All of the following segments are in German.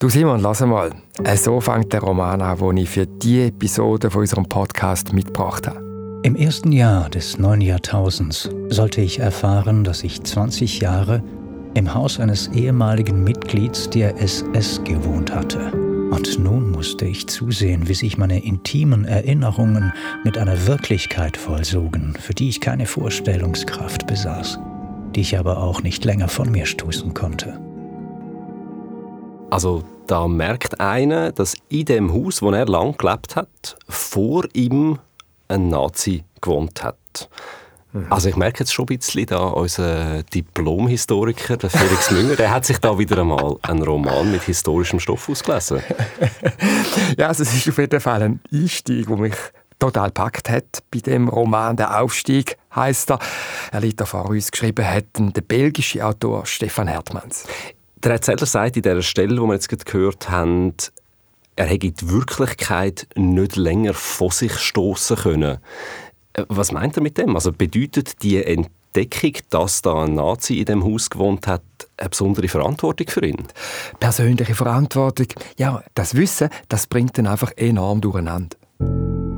Du Simon, lass mal. Äh, so fängt der Roman an, den ich für diese Episode von unserem Podcast mitgebracht habe. Im ersten Jahr des neuen Jahrtausends sollte ich erfahren, dass ich 20 Jahre im Haus eines ehemaligen Mitglieds der SS gewohnt hatte. Und nun musste ich zusehen, wie sich meine intimen Erinnerungen mit einer Wirklichkeit vollsogen, für die ich keine Vorstellungskraft besaß, die ich aber auch nicht länger von mir stoßen konnte. Also da merkt einer, dass in dem Haus, wo er lang gelebt hat, vor ihm ein Nazi gewohnt hat. Mhm. Also ich merke jetzt schon ein bisschen da, unser Diplomhistoriker, der Felix Münger, der hat sich da wieder einmal einen Roman mit historischem Stoff ausgelesen. ja, also es ist auf jeden Fall ein Einstieg, der mich total packt hat bei dem Roman «Der Aufstieg» heißt er. Er liegt da vor uns geschrieben hat der belgische Autor Stefan Hertmanns. Der Erzähler sagt in dieser Stelle, die wir jetzt gerade gehört haben, er hätte die Wirklichkeit nicht länger vor sich stoßen können. Äh, was meint er mit dem? Also bedeutet die Entdeckung, dass da ein Nazi in dem Haus gewohnt hat, eine besondere Verantwortung für ihn? Persönliche Verantwortung. Ja, das Wissen, das bringt ihn einfach enorm durcheinander.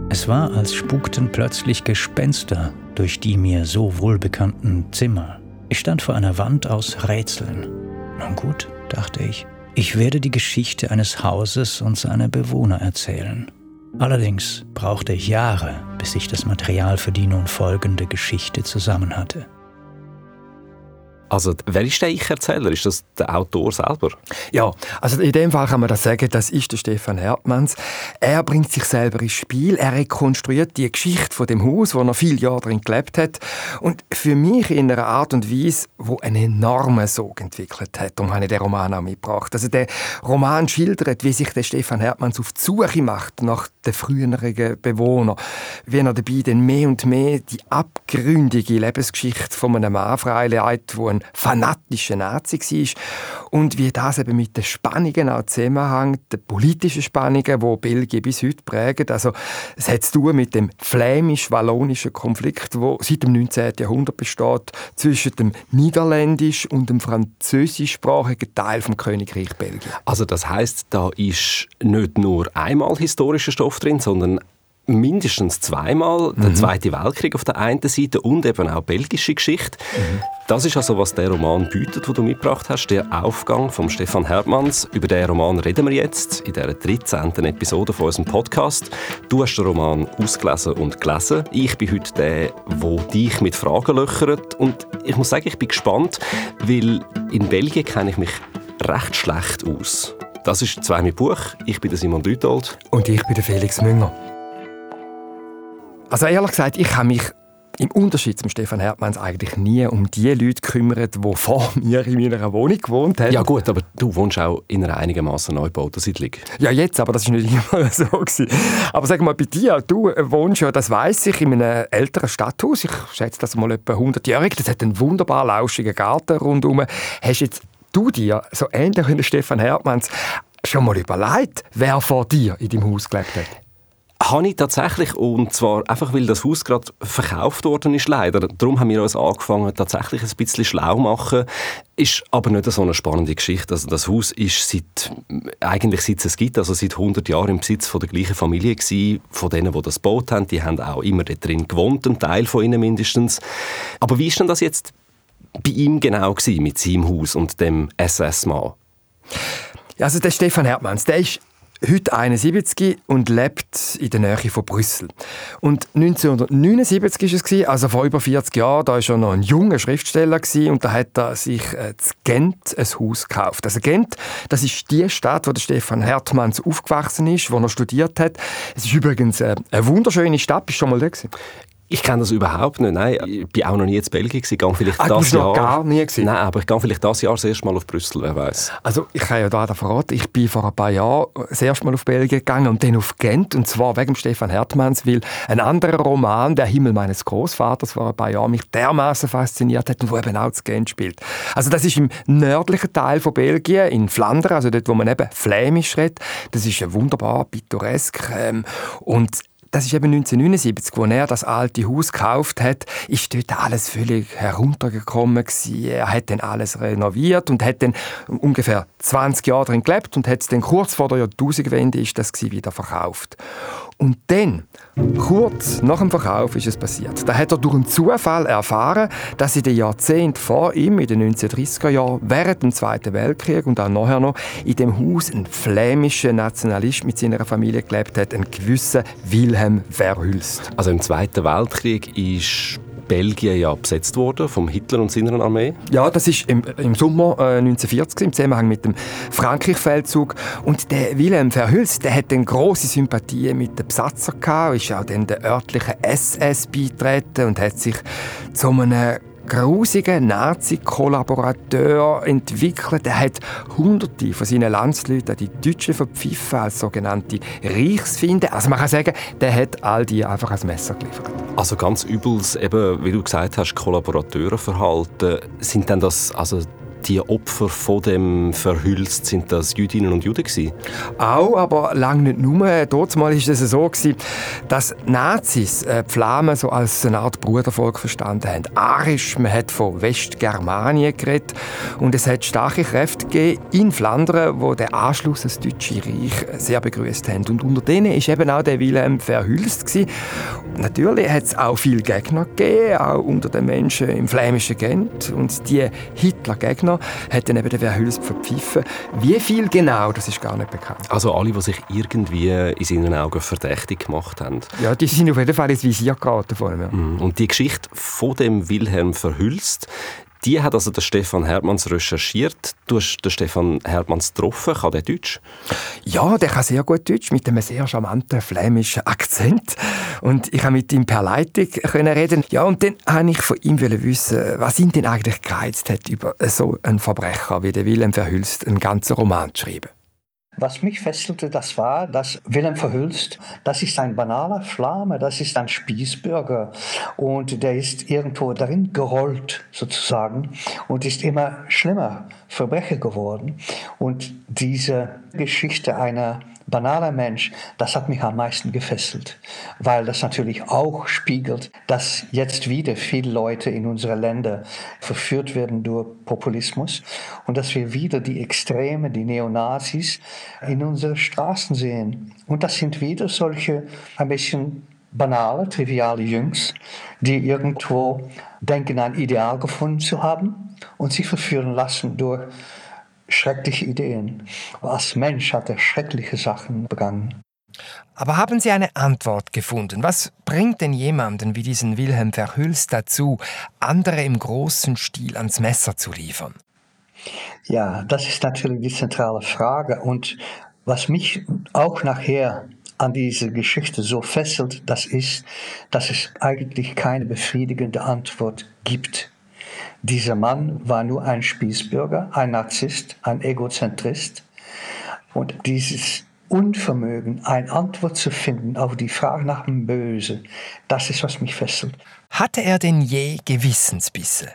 Es war, als spukten plötzlich Gespenster durch die mir so wohlbekannten Zimmer. Ich stand vor einer Wand aus Rätseln. Nun gut, dachte ich, ich werde die Geschichte eines Hauses und seiner Bewohner erzählen. Allerdings brauchte ich Jahre, bis ich das Material für die nun folgende Geschichte zusammen hatte. Also, wer ist der Ich-Erzähler? Ist das der Autor selber? Ja, also in dem Fall kann man das sagen, das ist der Stefan Hertmanns. Er bringt sich selber ins Spiel, er rekonstruiert die Geschichte von dem Haus, wo er viele Jahre drin gelebt hat. Und für mich in einer Art und Weise, wo einen enormen Sog entwickelt hat. Darum habe ich den Roman auch mitgebracht. Also der Roman schildert, wie sich der Stefan Hertmanns auf die Suche macht nach den früheren Bewohnern. Wie er dabei dann mehr und mehr die abgründige Lebensgeschichte von einem Mann freileitet, ein fanatischer Nazi war. Und wie das eben mit den Spannungen auch zusammenhängt, den politischen Spannungen, die Belgien bis heute prägen. Also, es hat zu tun mit dem flämisch-wallonischen Konflikt, der seit dem 19. Jahrhundert besteht, zwischen dem niederländisch- und dem französischsprachigen Teil des Königreich Belgien. Also, das heißt, da ist nicht nur einmal historischer Stoff drin, sondern mindestens zweimal. Mhm. Der Zweite Weltkrieg auf der einen Seite und eben auch belgische Geschichte. Mhm. Das ist also, was der Roman bietet, den du mitgebracht hast, der Aufgang von Stefan Hertmanns. Über den Roman reden wir jetzt in der 13. Episode von unserem Podcast. Du hast den Roman ausgelesen und gelesen. Ich bin heute der, der dich mit Fragen löchert. Und ich muss sagen, ich bin gespannt, weil in Belgien kenne ich mich recht schlecht aus. Das ist «Zwei mit Buch». Ich bin der Simon Dütold. Und ich bin der Felix Münger. Also ehrlich gesagt, ich habe mich im Unterschied zum Stefan Hertmanns eigentlich nie um die Leute gekümmert, die vor mir in meiner Wohnung gewohnt haben. Ja gut, aber du wohnst auch in einer einigermaßen neu gebauten Siedlung. Ja jetzt, aber das war nicht immer so gewesen. Aber sag mal, bei dir, du wohnst ja, das weiß ich, in einem älteren Stadthaus. Ich schätze das mal etwa 100-jährig. Das hat einen wunderbar lauschigen Garten rundherum. Hast jetzt du dir, so ähnlich wie Stefan Hertmanns, schon mal überlegt, wer vor dir in deinem Haus gelebt hat? Habe ich tatsächlich, und zwar einfach, weil das Haus gerade verkauft worden ist, leider. Darum haben wir uns angefangen, tatsächlich ein bisschen schlau machen. Ist aber nicht so eine spannende Geschichte. Also das Haus ist seit, eigentlich seit es gibt, also seit 100 Jahren im Besitz von der gleichen Familie gewesen, von denen, die das gebaut haben. Die haben auch immer dort drin gewohnt, ein Teil von ihnen mindestens. Aber wie ist denn das jetzt bei ihm genau gewesen, mit seinem Haus und dem SS-Mann? Also der Stefan Hertmanns, der ist heute 71 und lebt in der Nähe von Brüssel. Und 1979 war es, also vor über 40 Jahren, da war er noch ein junger Schriftsteller und da hat er sich äh, in Gent ein Haus gekauft. Also Gent, das ist die Stadt, wo der Stefan Hertmanns aufgewachsen ist, wo er studiert hat. Es ist übrigens äh, eine wunderschöne Stadt. Bist du schon mal da gewesen? Ich kenne das überhaupt nicht. Nein, ich bin auch noch nie in Belgien gewesen. Gehe vielleicht ah, das Jahr. gar nie gewesen? Nein, aber ich gehe vielleicht das Jahr das erste Mal auf Brüssel, wer weiß. Also ich kann ja da verraten, ich bin vor ein paar Jahren das erste Mal auf Belgien gegangen und dann auf Gent und zwar wegen Stefan Hertmanns, weil ein anderer Roman, Der Himmel meines Großvaters, vor ein paar Jahren mich dermaßen fasziniert hat und wo eben auch zu Gent spielt. Also das ist im nördlichen Teil von Belgien, in Flandern, also dort, wo man eben Flämisch redet. Das ist ja wunderbar pittoresk ähm, und das ist eben 1979, wo er das alte Haus gekauft hat, ist dort alles völlig heruntergekommen gewesen. Er hat dann alles renoviert und hat dann ungefähr 20 Jahre drin gelebt und hat es dann kurz vor der Jahrtausendwende ist das wieder verkauft. Und dann, kurz nach dem Verkauf, ist es passiert. Da hat er durch einen Zufall erfahren, dass in den Jahrzehnten vor ihm, in den 1930er Jahren, während dem Zweiten Weltkrieg und auch nachher noch, in dem Haus ein flämischer Nationalist mit seiner Familie gelebt hat, ein gewisser Wilhelm Verhülst. Also im Zweiten Weltkrieg ist Belgien ja besetzt worden vom Hitler und seiner Armee. Ja, das ist im, im Sommer äh, 1940 im Zusammenhang mit dem Frankreich-Feldzug. Und der Wilhelm Verhülst, der hat eine große Sympathie mit den Besatzer gehabt, ist auch dann der örtlichen SS beitreten und hat sich zu einem grusigen Nazi-Kollaborateur entwickelt. Er hat Hunderte von seinen Landsleuten die Deutschen verpfiffen als sogenannte Reichsfinde. Also man kann sagen, der hat all die einfach als Messer geliefert. Also ganz übles, eben, wie du gesagt hast, Kollaborateurenverhalten. Sind denn das also die Opfer von dem Verhülst, sind das Jüdinnen und Juden gewesen? Auch, aber lange nicht nur. Dort war es so, gewesen, dass Nazis äh, die Flamen so als eine Art Brudervolk verstanden haben. Arisch, man hat von Westgermanien geredet und es hat starke Kräfte gegeben in Flandern, wo der Anschluss ans Deutsche Reich sehr begrüßt haben. Und unter denen ist eben auch der Wilhelm Verhülst gewesen. Natürlich hat es auch viele Gegner gegeben, auch unter den Menschen im flämischen Gent und die Hitler-Gegner Gegner hat dann eben der Verhülst verpfiffen. Wie viel genau, das ist gar nicht bekannt. Also alle, die sich irgendwie in seinen Augen verdächtig gemacht haben. Ja, die sind auf jeden Fall ins Visier geraten von ihm. Ja. Mhm. Und die Geschichte von dem Wilhelm Verhülst, die hat also der Stefan Hermanns recherchiert. Du hast den Stefan Hermanns getroffen. Kann der Deutsch? Ja, der kann sehr gut Deutsch, mit einem sehr charmanten flämischen Akzent. Und ich konnte mit ihm per Leitung reden. Ja, und dann wollte ich von ihm wissen, was ihn denn eigentlich gereizt hat, über so einen Verbrecher wie der Wilhelm Verhülst einen ganzen Roman zu schreiben. Was mich fesselte, das war, dass Wilhelm Verhülst, das ist ein banaler Flamme, das ist ein Spießbürger und der ist irgendwo darin gerollt sozusagen und ist immer schlimmer Verbrecher geworden. Und diese Geschichte einer banaler Mensch, das hat mich am meisten gefesselt, weil das natürlich auch spiegelt, dass jetzt wieder viele Leute in unsere Länder verführt werden durch Populismus und dass wir wieder die Extreme, die Neonazis in unsere Straßen sehen. Und das sind wieder solche ein bisschen banale, triviale Jungs, die irgendwo denken, ein Ideal gefunden zu haben und sich verführen lassen durch schreckliche Ideen. Als Mensch hat er schreckliche Sachen begangen. Aber haben Sie eine Antwort gefunden? Was bringt denn jemanden wie diesen Wilhelm Verhülst dazu, andere im großen Stil ans Messer zu liefern? Ja, das ist natürlich die zentrale Frage. Und was mich auch nachher an diese Geschichte so fesselt, das ist, dass es eigentlich keine befriedigende Antwort gibt. Dieser Mann war nur ein Spießbürger, ein Narzisst, ein Egozentrist. Und dieses Unvermögen, eine Antwort zu finden auf die Frage nach dem Böse, das ist, was mich fesselt. Hatte er denn je Gewissensbisse?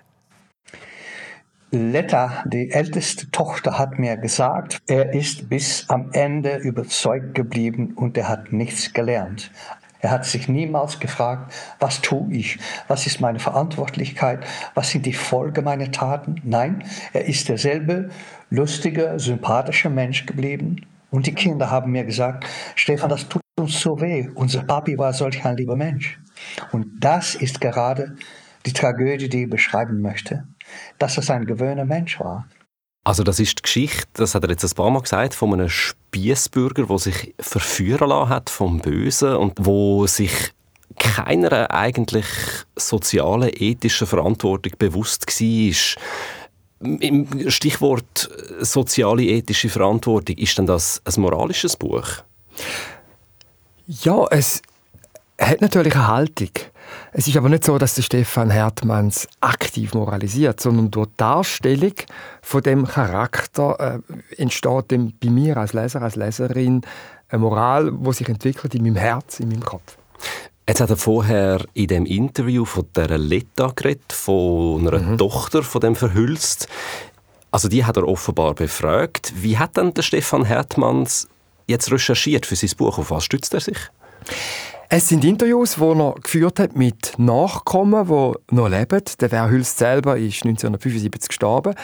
Letta, die älteste Tochter, hat mir gesagt, er ist bis am Ende überzeugt geblieben und er hat nichts gelernt. Er hat sich niemals gefragt, was tue ich? Was ist meine Verantwortlichkeit? Was sind die Folgen meiner Taten? Nein, er ist derselbe lustige, sympathische Mensch geblieben. Und die Kinder haben mir gesagt, Stefan, das tut uns so weh. Unser Papi war solch ein lieber Mensch. Und das ist gerade die Tragödie, die ich beschreiben möchte, dass es ein gewöhner Mensch war. Also das ist die Geschichte, das hat er jetzt ein paar Mal gesagt, von einem Spießbürger, der sich verführen lassen hat vom Bösen und wo sich keiner eigentlich sozialen, ethischen Verantwortung bewusst war. Im Stichwort soziale, ethische Verantwortung, ist denn das ein moralisches Buch? Ja, es hat natürlich eine Haltung. Es ist aber nicht so, dass der Stefan Hertmanns aktiv moralisiert, sondern durch die Darstellung von dem Charakter äh, entsteht dem bei mir als Leser, als Leserin eine Moral, die sich entwickelt in meinem Herz, in meinem Kopf. Jetzt hat er vorher in dem Interview von der Letta geredet, von einer mhm. Tochter von dem Verhülst. Also die hat er offenbar befragt. Wie hat dann der Stefan Hertmanns jetzt recherchiert für sein Buch? Auf was stützt er sich? Es sind Interviews, die er geführt hat mit Nachkommen, die noch leben. Der Verhülst selber ist 1975 gestorben.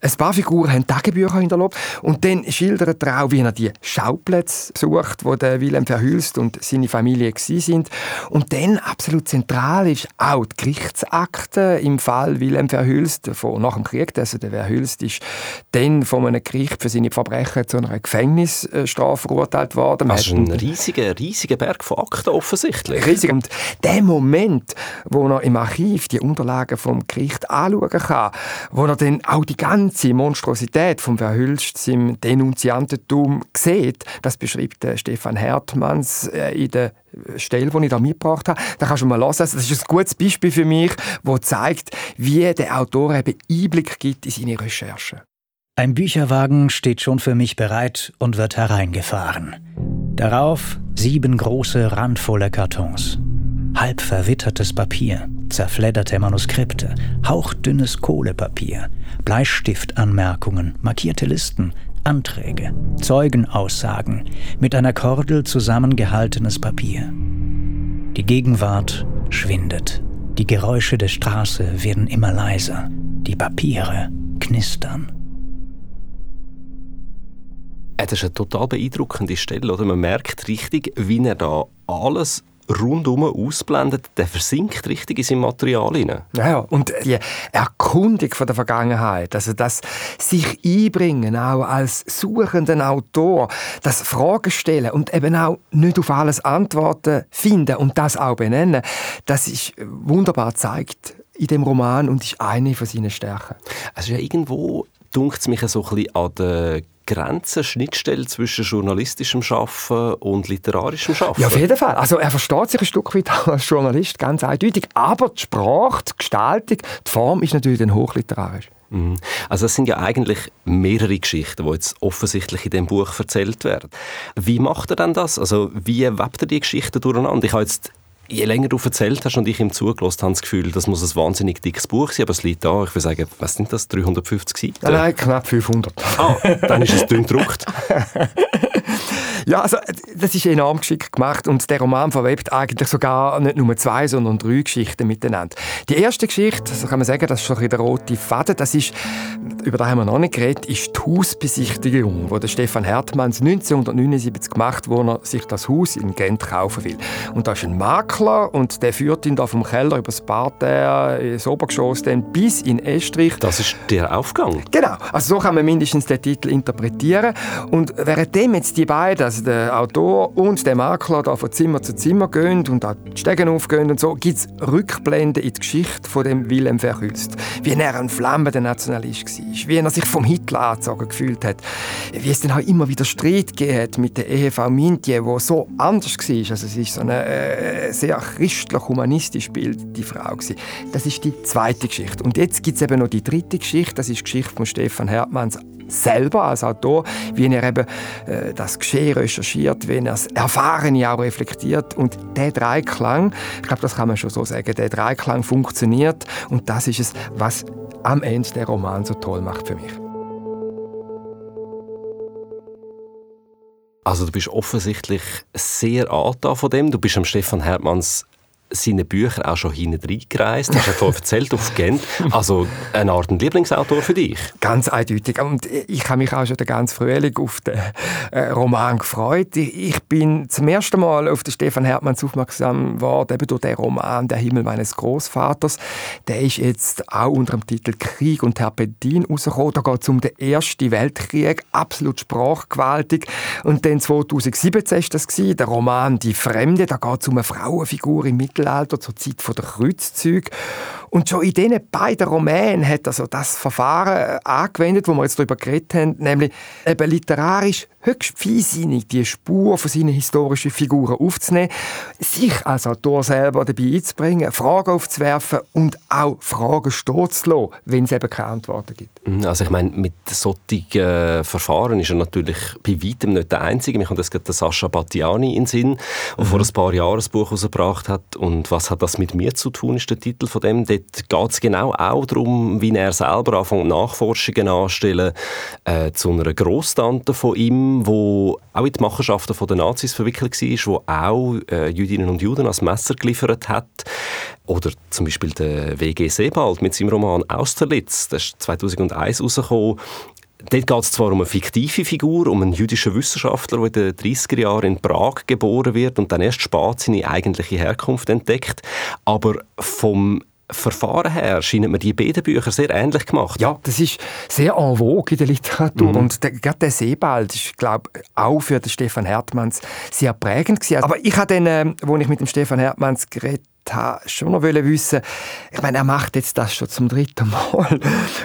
Ein paar Figuren haben Tagebücher hinterlassen. Und dann schildert er auch, wie er die Schauplätze besucht, wo der Wilhelm Verhülst und seine Familie sind. Und dann absolut zentral ist auch die Gerichtsakte im Fall Wilhelm Verhülst von nach dem Krieg. Also der Verhülst ist dann von einem Gericht für seine Verbrechen zu einer Gefängnisstrafe verurteilt worden. Das ist ein riesiger, riesiger Berg von Akten offensichtlich. Riesig. Und der Moment, wo er im Archiv die Unterlagen vom Gericht anschauen kann, wo er dann auch die ganze Monstrosität vom Verhülst im Denunziantentum sieht, das beschreibt Stefan Hertmanns äh, in der Stelle, die ich da mitgebracht habe. Da kannst du mal hören. Das ist ein gutes Beispiel für mich, das zeigt, wie der Autor eben Einblick gibt in seine Recherchen. Ein Bücherwagen steht schon für mich bereit und wird hereingefahren. Darauf sieben große, randvolle Kartons. Halb verwittertes Papier, zerfledderte Manuskripte, hauchdünnes Kohlepapier, Bleistiftanmerkungen, markierte Listen, Anträge, Zeugenaussagen, mit einer Kordel zusammengehaltenes Papier. Die Gegenwart schwindet. Die Geräusche der Straße werden immer leiser. Die Papiere knistern. Das ist eine total beeindruckende Stelle. Oder? Man merkt richtig, wie er da alles rundum ausblendet, der versinkt richtig in sein Material hinein. Ja, und die Erkundung von der Vergangenheit, also das sich einbringen, auch als suchenden Autor, das Fragen stellen und eben auch nicht auf alles Antworten finden und das auch benennen, das ist wunderbar zeigt in dem Roman und ist eine von seinen Stärken. Also ja irgendwo dunkt es mich so ein bisschen an der Grenze, Schnittstelle zwischen journalistischem Schaffen und literarischem Schaffen? Ja, auf jeden Fall. Also er versteht sich ein Stück weit als Journalist, ganz eindeutig. Aber die Sprache, die Gestaltung, die Form ist natürlich dann hochliterarisch. Mhm. Also es sind ja eigentlich mehrere Geschichten, die jetzt offensichtlich in dem Buch erzählt werden. Wie macht er denn das? Also wie webt er die Geschichten durcheinander? Ich habe jetzt je länger du erzählt hast und ich ihm zugelassen habe, das Gefühl, das muss ein wahnsinnig dickes Buch sein, aber es liegt da, ich würde sagen, was sind das, 350 Seiten? Nein, nein knapp 500. Ah, dann ist es dünn gedruckt. Ja, also das ist enorm geschickt gemacht und der Roman verwebt eigentlich sogar nicht nur zwei, sondern drei Geschichten miteinander. Die erste Geschichte, so kann man sagen, das ist schon der rote Faden, das ist, über das haben wir noch nicht geredet, ist die Hausbesichtigung, die der Stefan Hertmanns 1979 gemacht, wo er sich das Haus in Gent kaufen will. Und da ist ein Makler und der führt ihn da vom Keller über das Parterre ins Obergeschoss dann bis in Estrich. Das ist der Aufgang? Genau, also so kann man mindestens den Titel interpretieren und währenddem jetzt die beiden, also der Autor und der Makler da von Zimmer zu Zimmer gehen und da die Stegen aufgehen und so, gibt es Rückblenden in die Geschichte von dem Wilhelm Verhülst. Wie er ein flammender Nationalist war, wie er sich vom Hitler angezogen gefühlt hat, wie es dann auch immer wieder Streit gegeben mit der Ehefrau Mintje, die so anders war. Also sie ist so eine äh, sehr christlich-humanistisch bildende Frau. Gewesen. Das ist die zweite Geschichte. Und jetzt gibt es eben noch die dritte Geschichte, das ist die Geschichte von Stefan Hertmanns selber als Autor, wie er eben äh, das Geschehen recherchiert, wie er das Erfahrene auch reflektiert. Und der Dreiklang, ich glaube, das kann man schon so sagen, der Dreiklang funktioniert und das ist es, was am Ende der Roman so toll macht für mich. Also du bist offensichtlich sehr angetan von dem. Du bist am Stefan Hermanns seine Bücher auch schon hinten reingereist. Hast du vorhin erzählt, auf Gent. Also eine Art Lieblingsautor für dich? Ganz eindeutig. Und ich habe mich auch schon den ganzen Frühling auf den äh, Roman gefreut. Ich bin zum ersten Mal auf den Stefan Hertmanns aufmerksam geworden, eben durch den Roman «Der Himmel meines Großvaters». Der ist jetzt auch unter dem Titel «Krieg und Terpentin» rausgekommen. Da geht es um den Ersten Weltkrieg, absolut sprachgewaltig. Und dann 2017 war das, der Roman «Die Fremde». Da geht es um eine Frauenfigur im Mittelalter Mittelalter, zur Zeit der Kreuzzüge. Und schon in diesen beiden Romanen hat also das Verfahren angewendet, wo wir jetzt darüber geredet haben, nämlich eben literarisch höchst feinsinnig die Spur von seinen historischen Figuren aufzunehmen, sich als Autor selber dabei einzubringen, Fragen aufzuwerfen und auch Fragen stehen zu lassen, wenn es eben keine Antworten gibt. Mhm, also ich meine, mit solchen äh, Verfahren ist er natürlich bei weitem nicht der Einzige. Mir kommt jetzt gerade Sascha Battiani in den Sinn, der mhm. vor ein paar Jahren ein Buch herausgebracht hat. Und «Was hat das mit mir zu tun?» ist der Titel von dem. Dort dort geht es genau auch darum, wie er selber anfängt Nachforschungen anzustellen äh, zu einer Grosstante von ihm, wo auch in die Machenschaften der Nazis verwickelt war, wo auch äh, Jüdinnen und Juden als Messer geliefert hat. Oder zum Beispiel der W.G. Sebald mit seinem Roman Austerlitz, das ist 2001 rausgekommen, Dort geht es zwar um eine fiktive Figur, um einen jüdischen Wissenschaftler, der in den 30er Jahren in Prag geboren wird und dann erst spät seine eigentliche Herkunft entdeckt, aber vom Verfahren her scheinen mir die beiden Bücher sehr ähnlich gemacht. Ja, das ist sehr en vogue in der Literatur. Mhm. Und der, gerade der Sebald ist, glaube ich, auch für den Stefan Hertmanns sehr prägend gewesen. Aber ich habe dann, äh, wo ich mit dem Stefan Hertmanns geredet habe schon noch wissen ich meine, er macht jetzt das schon zum dritten Mal.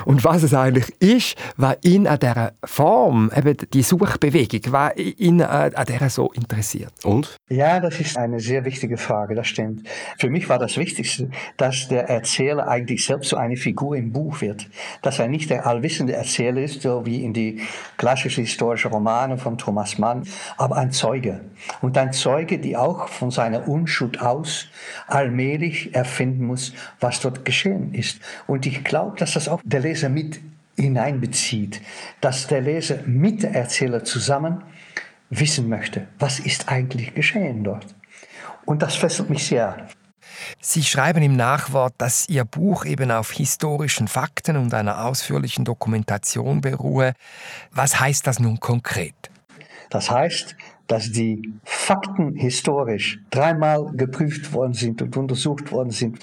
Und was es eigentlich ist, was ihn an dieser Form, eben die Suchbewegung, was ihn an dieser so interessiert. Und? Ja, das ist eine sehr wichtige Frage, das stimmt. Für mich war das Wichtigste, dass der Erzähler eigentlich selbst so eine Figur im Buch wird. Dass er nicht der allwissende Erzähler ist, so wie in die klassischen historischen Romane von Thomas Mann, aber ein Zeuge. Und ein Zeuge, die auch von seiner Unschuld aus allmählich erfinden muss, was dort geschehen ist. Und ich glaube, dass das auch der Leser mit hineinbezieht, dass der Leser mit der Erzähler zusammen wissen möchte, was ist eigentlich geschehen dort. Und das fesselt mich sehr. Sie schreiben im Nachwort, dass Ihr Buch eben auf historischen Fakten und einer ausführlichen Dokumentation beruhe. Was heißt das nun konkret? Das heißt, dass die Fakten historisch dreimal geprüft worden sind und untersucht worden sind.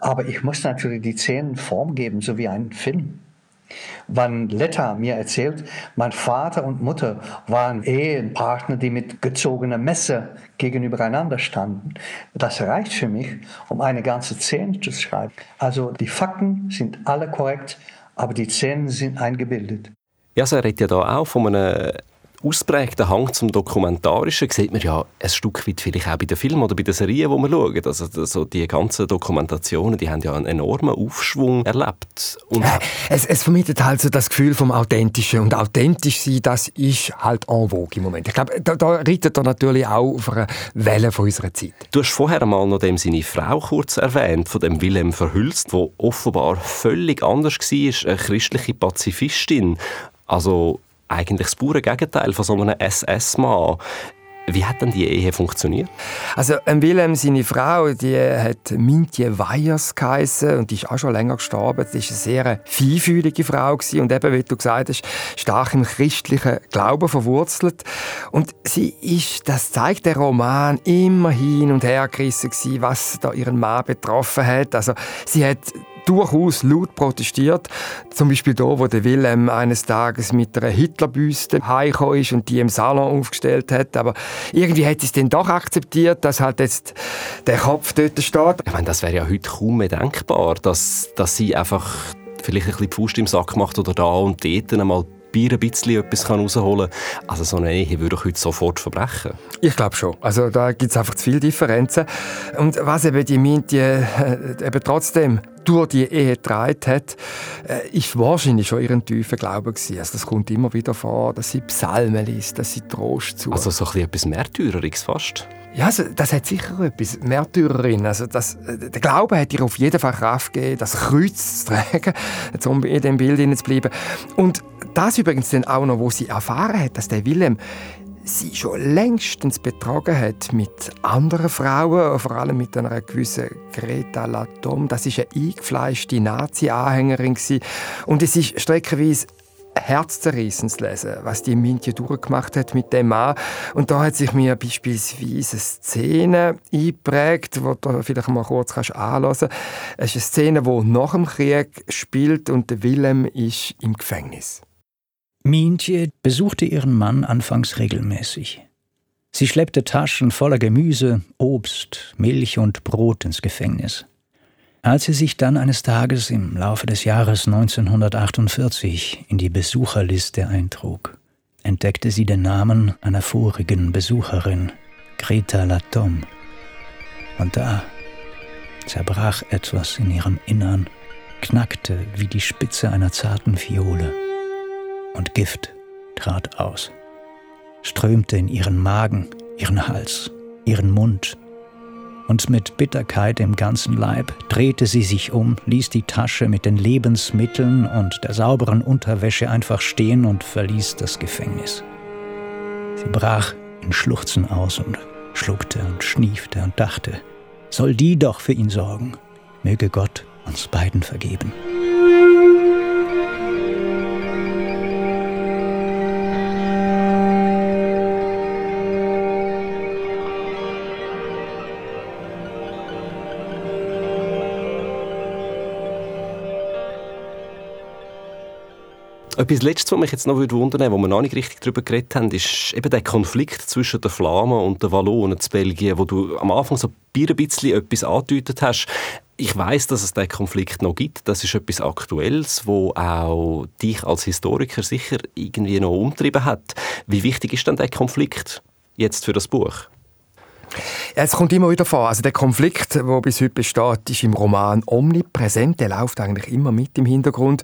Aber ich muss natürlich die Szenen Form geben, so wie ein Film. Wann Letta mir erzählt, mein Vater und Mutter waren Ehepartner, die mit gezogener Messer gegenübereinander standen. Das reicht für mich, um eine ganze Szene zu schreiben. Also die Fakten sind alle korrekt, aber die Szenen sind eingebildet. Ja, so redet ja da auch von einem ausprägten Hang zum Dokumentarischen sieht man ja ein Stück weit vielleicht auch bei den Filmen oder bei den Serien, die man schaut. Also, also die ganzen Dokumentationen, die haben ja einen enormen Aufschwung erlebt. Und es, es vermittelt halt so das Gefühl vom Authentischen. Und authentisch sein, das ist halt en vogue im Moment. Ich glaube, da, da reitet er natürlich auch auf eine Welle von unserer Zeit. Du hast vorher einmal noch dem seine Frau kurz erwähnt, von dem Wilhelm Verhülst, wo offenbar völlig anders war, eine christliche Pazifistin. Also eigentlich das pure Gegenteil von so einem SS-Mann. Wie hat denn die Ehe funktioniert? Also ähm, Wilhelm, seine Frau, die hat Mintje Weyers geheissen und die ist auch schon länger gestorben. Sie war eine sehr feinfühlige Frau gewesen und eben, wie du gesagt hast, stark im christlichen Glauben verwurzelt. Und sie ist, das zeigt der Roman, immer hin und her gerissen gewesen, was da ihren Mann betroffen hat. Also sie hat durchaus laut protestiert. Zum Beispiel da, wo der Wilhelm eines Tages mit einer Hitlerbüste heimgekommen ist und die im Salon aufgestellt hat. Aber irgendwie hat sie es dann doch akzeptiert, dass halt jetzt der Kopf dort steht. Ich meine, das wäre ja heute kaum mehr denkbar, dass, dass sie einfach vielleicht ein bisschen die Faust im Sack macht oder da und dort einmal Bier ein bisschen etwas rausholen kann. Also so eine Ehe würde ich heute sofort verbrechen. Ich glaube schon. Also da gibt es einfach zu viele Differenzen. Und was eben die Mintje äh, eben trotzdem durch die Ehe getragen hat, äh, ist wahrscheinlich schon ihren tiefen Glauben gewesen. Also das kommt immer wieder vor, dass sie Psalmen liest, dass sie Trost zu. Also so ein etwas Märtyreriges fast. Ja, also das hat sicher etwas. Märtyrerin. Also das, äh, der Glaube hat ihr auf jeden Fall Kraft gegeben, das Kreuz zu tragen, um in dem Bild zu bleiben. Und das übrigens dann auch noch, wo sie erfahren hat, dass der Willem sie schon längstens betrogen hat mit anderen Frauen, vor allem mit einer gewissen Greta Latom. Das ist eine eingefleischte Nazi-Anhängerin und es ist streckenweise herzzerreißend zu lesen, was die Mintje durchgemacht hat mit dem Mann. Und da hat sich mir beispielsweise eine Szene eingeprägt, die du vielleicht mal kurz anhören kannst. Es ist eine Szene, die nach dem Krieg spielt und Willem ist im Gefängnis. Mintje besuchte ihren Mann anfangs regelmäßig. Sie schleppte Taschen voller Gemüse, Obst, Milch und Brot ins Gefängnis. Als sie sich dann eines Tages im Laufe des Jahres 1948 in die Besucherliste eintrug, entdeckte sie den Namen einer vorigen Besucherin, Greta Latom. Und da zerbrach etwas in ihrem Innern, knackte wie die Spitze einer zarten Fiole und Gift trat aus, strömte in ihren Magen, ihren Hals, ihren Mund und mit Bitterkeit im ganzen Leib drehte sie sich um, ließ die Tasche mit den Lebensmitteln und der sauberen Unterwäsche einfach stehen und verließ das Gefängnis. Sie brach in Schluchzen aus und schluckte und schniefte und dachte, soll die doch für ihn sorgen, möge Gott uns beiden vergeben. Etwas Letztes, was mich jetzt noch wundern würde, wo wir noch nicht richtig darüber geredet haben, ist eben der Konflikt zwischen den Flamen und den Wallonen in Belgien, wo du am Anfang so ein bisschen etwas angedeutet hast. Ich weiß, dass es diesen Konflikt noch gibt. Das ist etwas Aktuelles, wo auch dich als Historiker sicher irgendwie noch umtrieben hat. Wie wichtig ist denn der Konflikt jetzt für das Buch? Es kommt immer wieder vor. Also der Konflikt, der bis heute besteht, ist im Roman omnipräsent. Der läuft eigentlich immer mit im Hintergrund.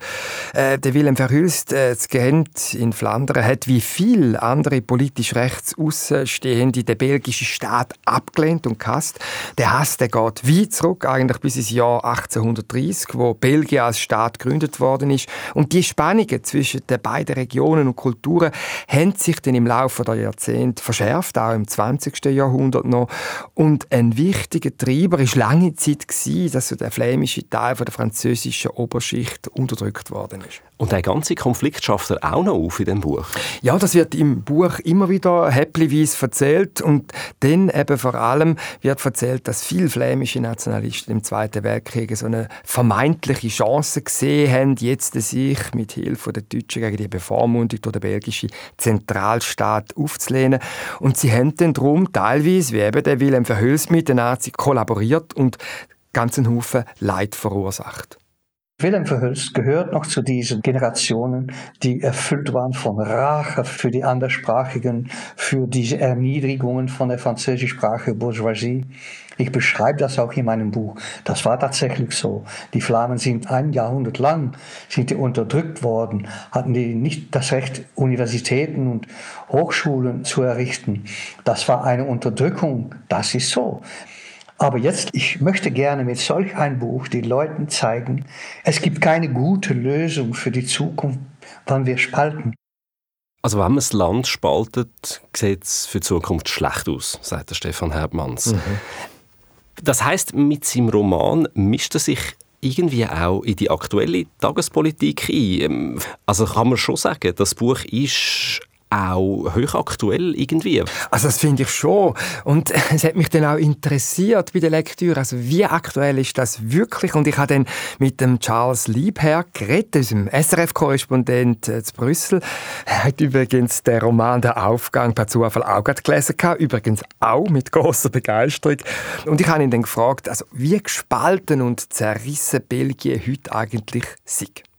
Äh, der Willem Verhülst, äh, das Gent in Flandern, hat wie viele andere politisch rechts außenstehende den belgischen Staat abgelehnt und gehasst. Der Hass der geht weit zurück, eigentlich bis ins Jahr 1830, wo Belgien als Staat gegründet worden ist. Und die Spannungen zwischen den beiden Regionen und Kulturen haben sich dann im Laufe der Jahrzehnte verschärft, auch im 20. Jahrhundert noch. Und ein wichtiger Treiber war lange Zeit, dass so der flämische Teil von der französischen Oberschicht unterdrückt worden ist. Und der ganze Konflikt schafft er auch noch auf in dem Buch? Ja, das wird im Buch immer wieder häppchenweise erzählt. Und dann eben vor allem wird erzählt, dass viele flämische Nationalisten im Zweiten Weltkrieg so eine vermeintliche Chance gesehen haben, jetzt sich mit Hilfe der Deutschen gegen die Bevormundung durch den belgischen Zentralstaat aufzulehnen. Und sie haben dann darum teilweise, wie eben der Wilhelm Verhülst mit den Nazis kollaboriert und ganzen Haufen Leid verursacht. Willem Verhulst gehört noch zu diesen Generationen, die erfüllt waren von Rache für die Anderssprachigen, für diese Erniedrigungen von der französischsprachigen Bourgeoisie. Ich beschreibe das auch in meinem Buch. Das war tatsächlich so. Die Flamen sind ein Jahrhundert lang sind die unterdrückt worden, hatten die nicht das Recht, Universitäten und Hochschulen zu errichten. Das war eine Unterdrückung. Das ist so. Aber jetzt, ich möchte gerne mit solch ein Buch den Leuten zeigen, es gibt keine gute Lösung für die Zukunft, wann wir spalten. Also wenn man das Land spaltet, sieht es für die Zukunft schlecht aus, sagt der Stefan Herbmanns. Mhm. Das heißt, mit seinem Roman mischt er sich irgendwie auch in die aktuelle Tagespolitik ein. Also kann man schon sagen, das Buch ist auch hochaktuell irgendwie. Also das finde ich schon. Und es hat mich dann auch interessiert bei der Lektüre, also wie aktuell ist das wirklich? Und ich habe dann mit dem Charles Liebherr geredet, unserem SRF-Korrespondent äh, zu Brüssel. Er hat übrigens den Roman «Der Aufgang» per Zufall auch gelesen, übrigens auch mit großer Begeisterung. Und ich habe ihn dann gefragt, also wie gespalten und zerrissen Belgien heute eigentlich ist.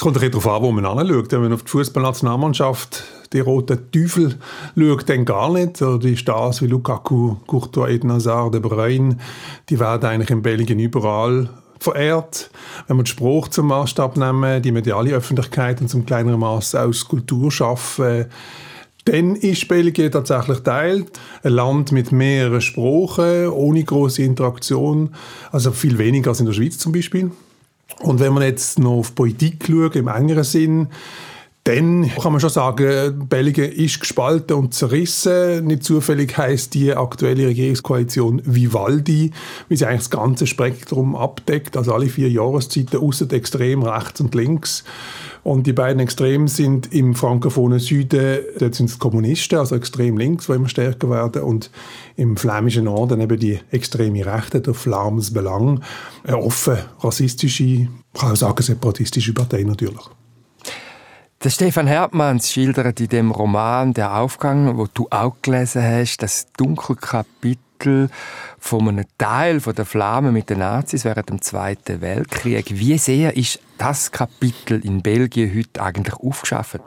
Es kommt ein darauf an, wo man anschaut. Wenn man auf die Fußballnationalmannschaft, die roten Teufel, schaut, dann gar nicht. Oder die Stars wie Lukaku, Courtois, Eden Hazard, De Bruyne, die werden eigentlich in Belgien überall verehrt. Wenn wir den Spruch zum Maßstab nehmen, die mediale Öffentlichkeit und zum kleineren Maß aus Kultur schaffen, dann ist Belgien tatsächlich teilt. Ein Land mit mehreren Sprachen, ohne große Interaktion. Also viel weniger als in der Schweiz zum Beispiel. Und wenn man jetzt noch auf Politik schaut, im engeren Sinn, dann kann man schon sagen, Belgien ist gespalten und zerrissen. Nicht zufällig heißt die aktuelle Regierungskoalition Vivaldi, wie sie eigentlich das ganze Spektrum abdeckt, also alle vier Jahreszeiten, außer extrem rechts und links. Und die beiden Extremen sind im frankophonen Süden, dort sind es Kommunisten, also extrem links, die immer stärker werden. Und im flämischen Norden eben die extreme Rechte, der Flams Belang. Eine offen rassistische, kann auch sagen separatistische Partei natürlich. Der Stefan Hertmanns schildert in dem Roman «Der Aufgang», wo du auch gelesen hast, das dunkle Kapitel von einem Teil der Flamme mit den Nazis während dem Zweiten Weltkrieg. Wie sehr ist das Kapitel in Belgien heute eigentlich aufgeschafft?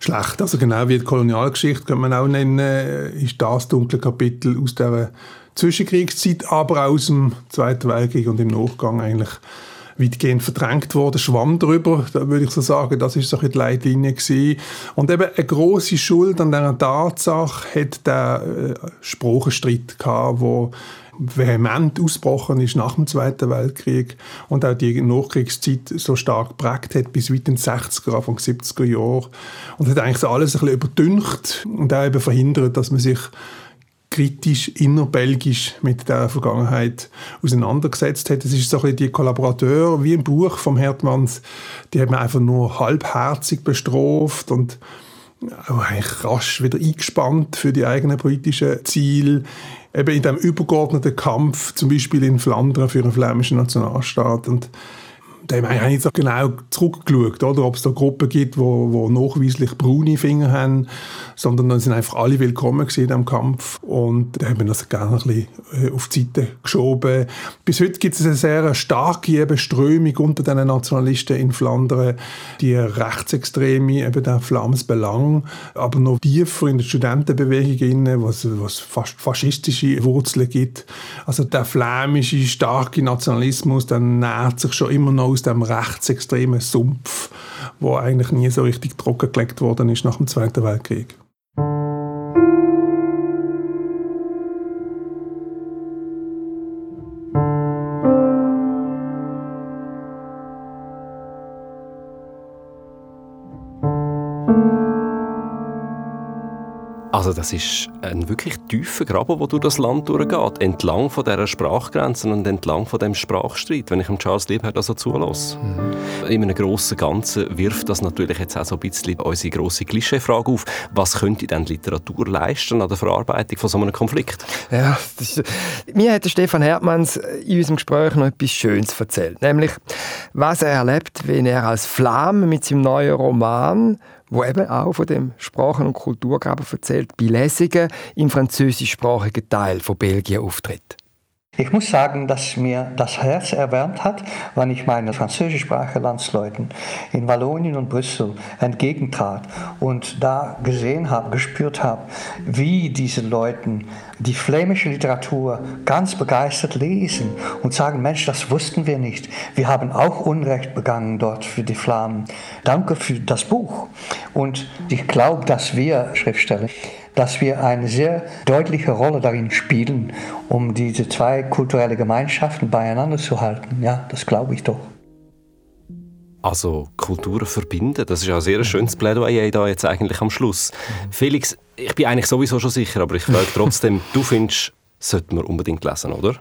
Schlecht. Also genau wie die Kolonialgeschichte könnte man auch nennen, äh, ist das dunkle Kapitel aus der Zwischenkriegszeit, aber aus dem Zweiten Weltkrieg und im Nachgang eigentlich weitgehend verdrängt worden, schwamm drüber, da würde ich so sagen, das ist so die Leitlinie gewesen. Und eben eine große Schuld an dieser Tatsache hat der äh, gehabt, wo vehement ausgebrochen ist nach dem Zweiten Weltkrieg und auch die Nachkriegszeit so stark geprägt hat bis weit in die 60er, Anfang 70er Jahre und hat eigentlich so alles ein bisschen überdünkt und auch eben verhindert, dass man sich kritisch innerbelgisch mit der Vergangenheit auseinandergesetzt hat. Es ist so ein bisschen die Kollaborateur wie im Buch vom Hertmanns, die hat man einfach nur halbherzig bestraft und eigentlich rasch wieder eingespannt für die eigenen politischen Ziele. Eben in dem übergeordneten Kampf, zum Beispiel in Flandern für einen flämischen Nationalstaat. Und da haben wir nicht so genau zurückgeschaut, oder? ob es da Gruppen gibt, die wo, wo nachweislich braune Finger haben, sondern dann sind einfach alle willkommen in diesem Kampf und da haben wir das gerne ein bisschen äh, auf die Seite geschoben. Bis heute gibt es eine sehr starke Strömung unter den Nationalisten in Flandern, die Rechtsextreme, eben der Flammes Belang, aber noch tiefer in der Studentenbewegung, was, was fast faschistische Wurzeln gibt. Also der flämische, starke Nationalismus, der nährt sich schon immer noch aus dem rechtsextremen Sumpf, wo eigentlich nie so richtig trockengelegt worden ist nach dem Zweiten Weltkrieg. Also das ist ein wirklich tiefer Graben, wo durch das Land durchgeht, entlang von dieser Sprachgrenzen und entlang von dem Sprachstreit, wenn ich dem Charles Liebhardt also zulasse. Mhm. In einem grossen Ganzen wirft das natürlich jetzt auch so ein bisschen unsere grosse Klischeefrage auf. Was könnte denn Literatur leisten an der Verarbeitung von so einem Konflikt? Ja, ist, mir hat Stefan Hertmanns in unserem Gespräch noch etwas Schönes erzählt, nämlich was er erlebt, wenn er als Flamme mit seinem neuen Roman wo eben auch von dem Sprachen- und Kulturgraben erzählt, bei Lesungen im französischsprachigen Teil von Belgien auftritt. Ich muss sagen, dass mir das Herz erwärmt hat, wenn ich meinen französischsprachigen Landsleuten in Wallonien und Brüssel entgegentrat und da gesehen habe, gespürt habe, wie diese Leute die flämische Literatur ganz begeistert lesen und sagen, Mensch, das wussten wir nicht. Wir haben auch Unrecht begangen dort für die Flamen. Danke für das Buch. Und ich glaube, dass wir Schriftsteller dass wir eine sehr deutliche Rolle darin spielen, um diese zwei kulturellen Gemeinschaften beieinander zu halten. Ja, das glaube ich doch. Also Kulturen verbinden, das ist ja ein sehr schönes Plädoyer da jetzt eigentlich am Schluss. Felix, ich bin eigentlich sowieso schon sicher, aber ich frage trotzdem, du findest, sollte man unbedingt lesen, oder?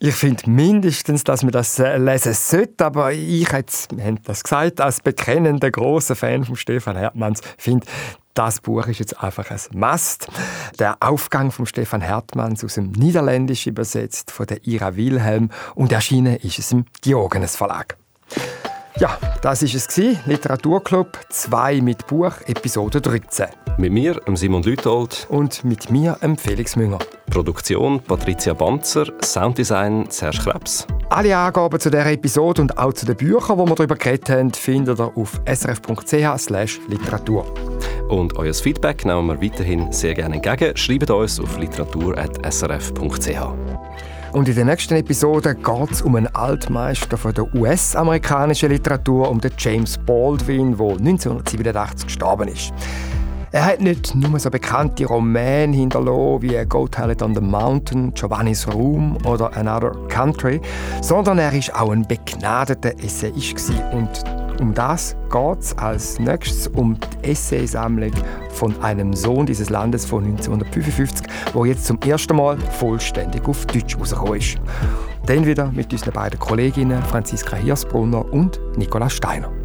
Ich finde mindestens, dass man das äh, lesen sollte, aber ich jetzt, wir haben das gesagt, als bekennender großer Fan von Stefan Hertmanns, finde, das Buch ist jetzt einfach ein Must. Der Aufgang von Stefan Hertmanns aus dem Niederländischen übersetzt von der Ira Wilhelm und erschienen ist es im Diogenes Verlag. Ja, das ist es gewesen. Literaturclub 2 mit Buch, Episode 13. Mit mir, Simon Lütold. Und mit mir, Felix Münger. Produktion Patricia Banzer, Sounddesign Serge Krebs. Alle Angaben zu dieser Episode und auch zu den Büchern, die wir darüber geredet haben, findet ihr auf srf.ch literatur. Und euer Feedback nehmen wir weiterhin sehr gerne entgegen. Schreibt uns auf literatur.srf.ch. Und in der nächsten Episode geht es um einen Altmeister von der US-amerikanischen Literatur, um den James Baldwin, der 1987 gestorben ist. Er hat nicht nur so bekannte Romane hinterlassen wie Goat Hallett on the Mountain, Giovanni's Room oder Another Country, sondern er ist auch ein begnadeter Essayist und um das geht es als nächstes um die Essaysammlung von einem Sohn dieses Landes von 1955, wo jetzt zum ersten Mal vollständig auf Deutsch rausgekommen ist. Dann wieder mit unseren beiden Kolleginnen Franziska Hirsbrunner und Nicola Steiner.